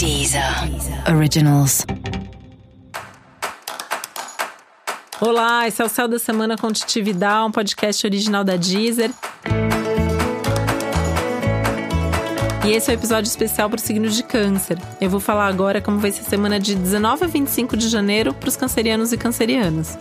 Deezer Originals. Olá, esse é o Céu da Semana com Titi um podcast original da Deezer. E esse é o um episódio especial para o signo de Câncer. Eu vou falar agora como vai ser a semana de 19 a 25 de janeiro para os cancerianos e cancerianas.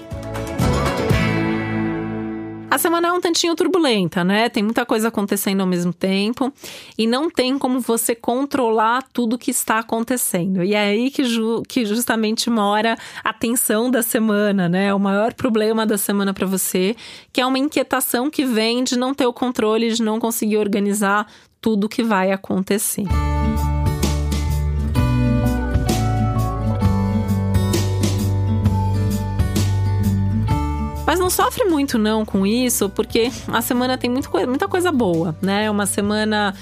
A semana é um tantinho turbulenta, né? Tem muita coisa acontecendo ao mesmo tempo e não tem como você controlar tudo que está acontecendo. E é aí que, ju que justamente mora a tensão da semana, né? O maior problema da semana para você, que é uma inquietação que vem de não ter o controle, de não conseguir organizar tudo que vai acontecer. Mas não sofre muito não com isso, porque a semana tem muito, muita coisa boa, né? É uma semana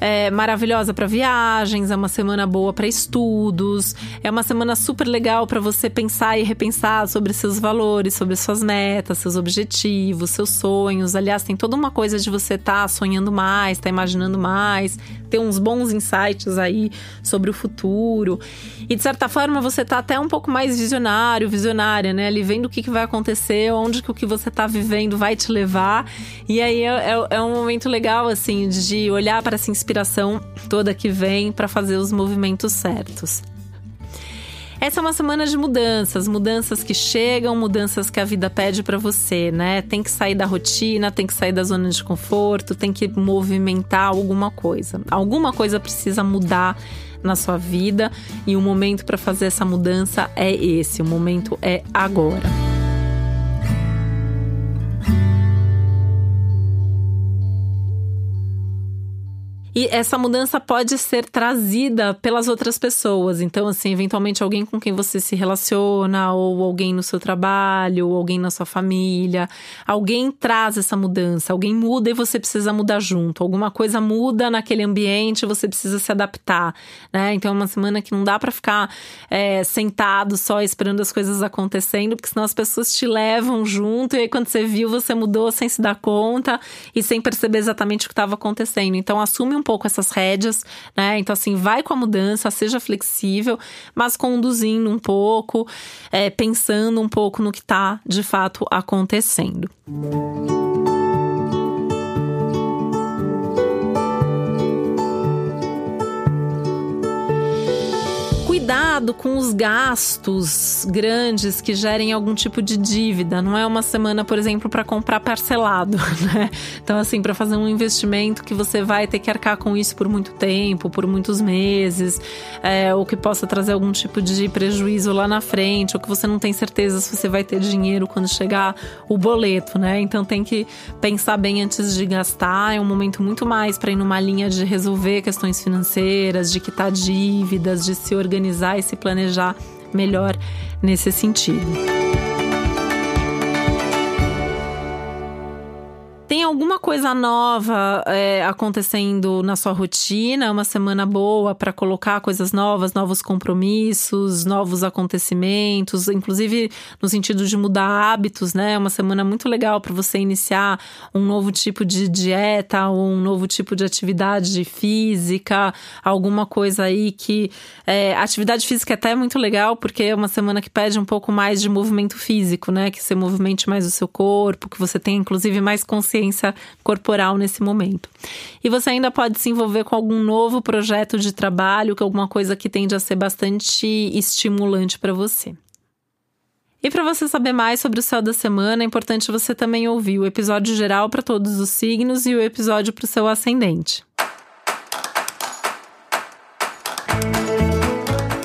é, maravilhosa para viagens, é uma semana boa para estudos, é uma semana super legal para você pensar e repensar sobre seus valores, sobre suas metas, seus objetivos, seus sonhos. Aliás, tem toda uma coisa de você estar tá sonhando mais, estar tá imaginando mais, ter uns bons insights aí sobre o futuro. E de certa forma você tá até um pouco mais visionário, visionária, né? Ali vendo o que, que vai acontecer, onde que o que você tá vivendo vai te levar. E aí é, é, é um momento legal, assim, de olhar para essa inspiração toda que vem para fazer os movimentos certos. Essa é uma semana de mudanças, mudanças que chegam, mudanças que a vida pede para você, né? Tem que sair da rotina, tem que sair da zona de conforto, tem que movimentar alguma coisa. Alguma coisa precisa mudar na sua vida e o momento para fazer essa mudança é esse, o momento é agora. E essa mudança pode ser trazida pelas outras pessoas. Então, assim, eventualmente alguém com quem você se relaciona, ou alguém no seu trabalho, ou alguém na sua família. Alguém traz essa mudança, alguém muda e você precisa mudar junto. Alguma coisa muda naquele ambiente, você precisa se adaptar, né? Então, é uma semana que não dá para ficar é, sentado só esperando as coisas acontecendo, porque senão as pessoas te levam junto e aí quando você viu, você mudou sem se dar conta e sem perceber exatamente o que estava acontecendo. Então, assume um pouco essas rédeas, né? Então, assim, vai com a mudança, seja flexível, mas conduzindo um pouco, é, pensando um pouco no que está de fato acontecendo. Música cuidado com os gastos grandes que gerem algum tipo de dívida. Não é uma semana, por exemplo, para comprar parcelado, né? Então, assim, para fazer um investimento que você vai ter que arcar com isso por muito tempo, por muitos meses, é, ou que possa trazer algum tipo de prejuízo lá na frente, ou que você não tem certeza se você vai ter dinheiro quando chegar o boleto, né? Então, tem que pensar bem antes de gastar. É um momento muito mais para ir numa linha de resolver questões financeiras, de quitar dívidas, de se organizar e se planejar melhor nesse sentido. Tem alguma coisa nova é, acontecendo na sua rotina? Uma semana boa para colocar coisas novas, novos compromissos, novos acontecimentos, inclusive no sentido de mudar hábitos, né? Uma semana muito legal para você iniciar um novo tipo de dieta, ou um novo tipo de atividade física, alguma coisa aí que. É, atividade física é até muito legal, porque é uma semana que pede um pouco mais de movimento físico, né? Que você movimente mais o seu corpo, que você tenha inclusive mais consciência consciência corporal nesse momento. E você ainda pode se envolver com algum novo projeto de trabalho, é alguma coisa que tende a ser bastante estimulante para você. E para você saber mais sobre o céu da semana, é importante você também ouvir o episódio geral para todos os signos e o episódio para o seu ascendente.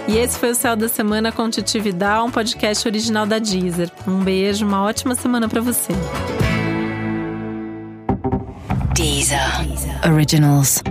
E esse foi o Céu da Semana com Titi Vidal, um podcast original da Deezer. Um beijo, uma ótima semana para você. Deezer. Originals.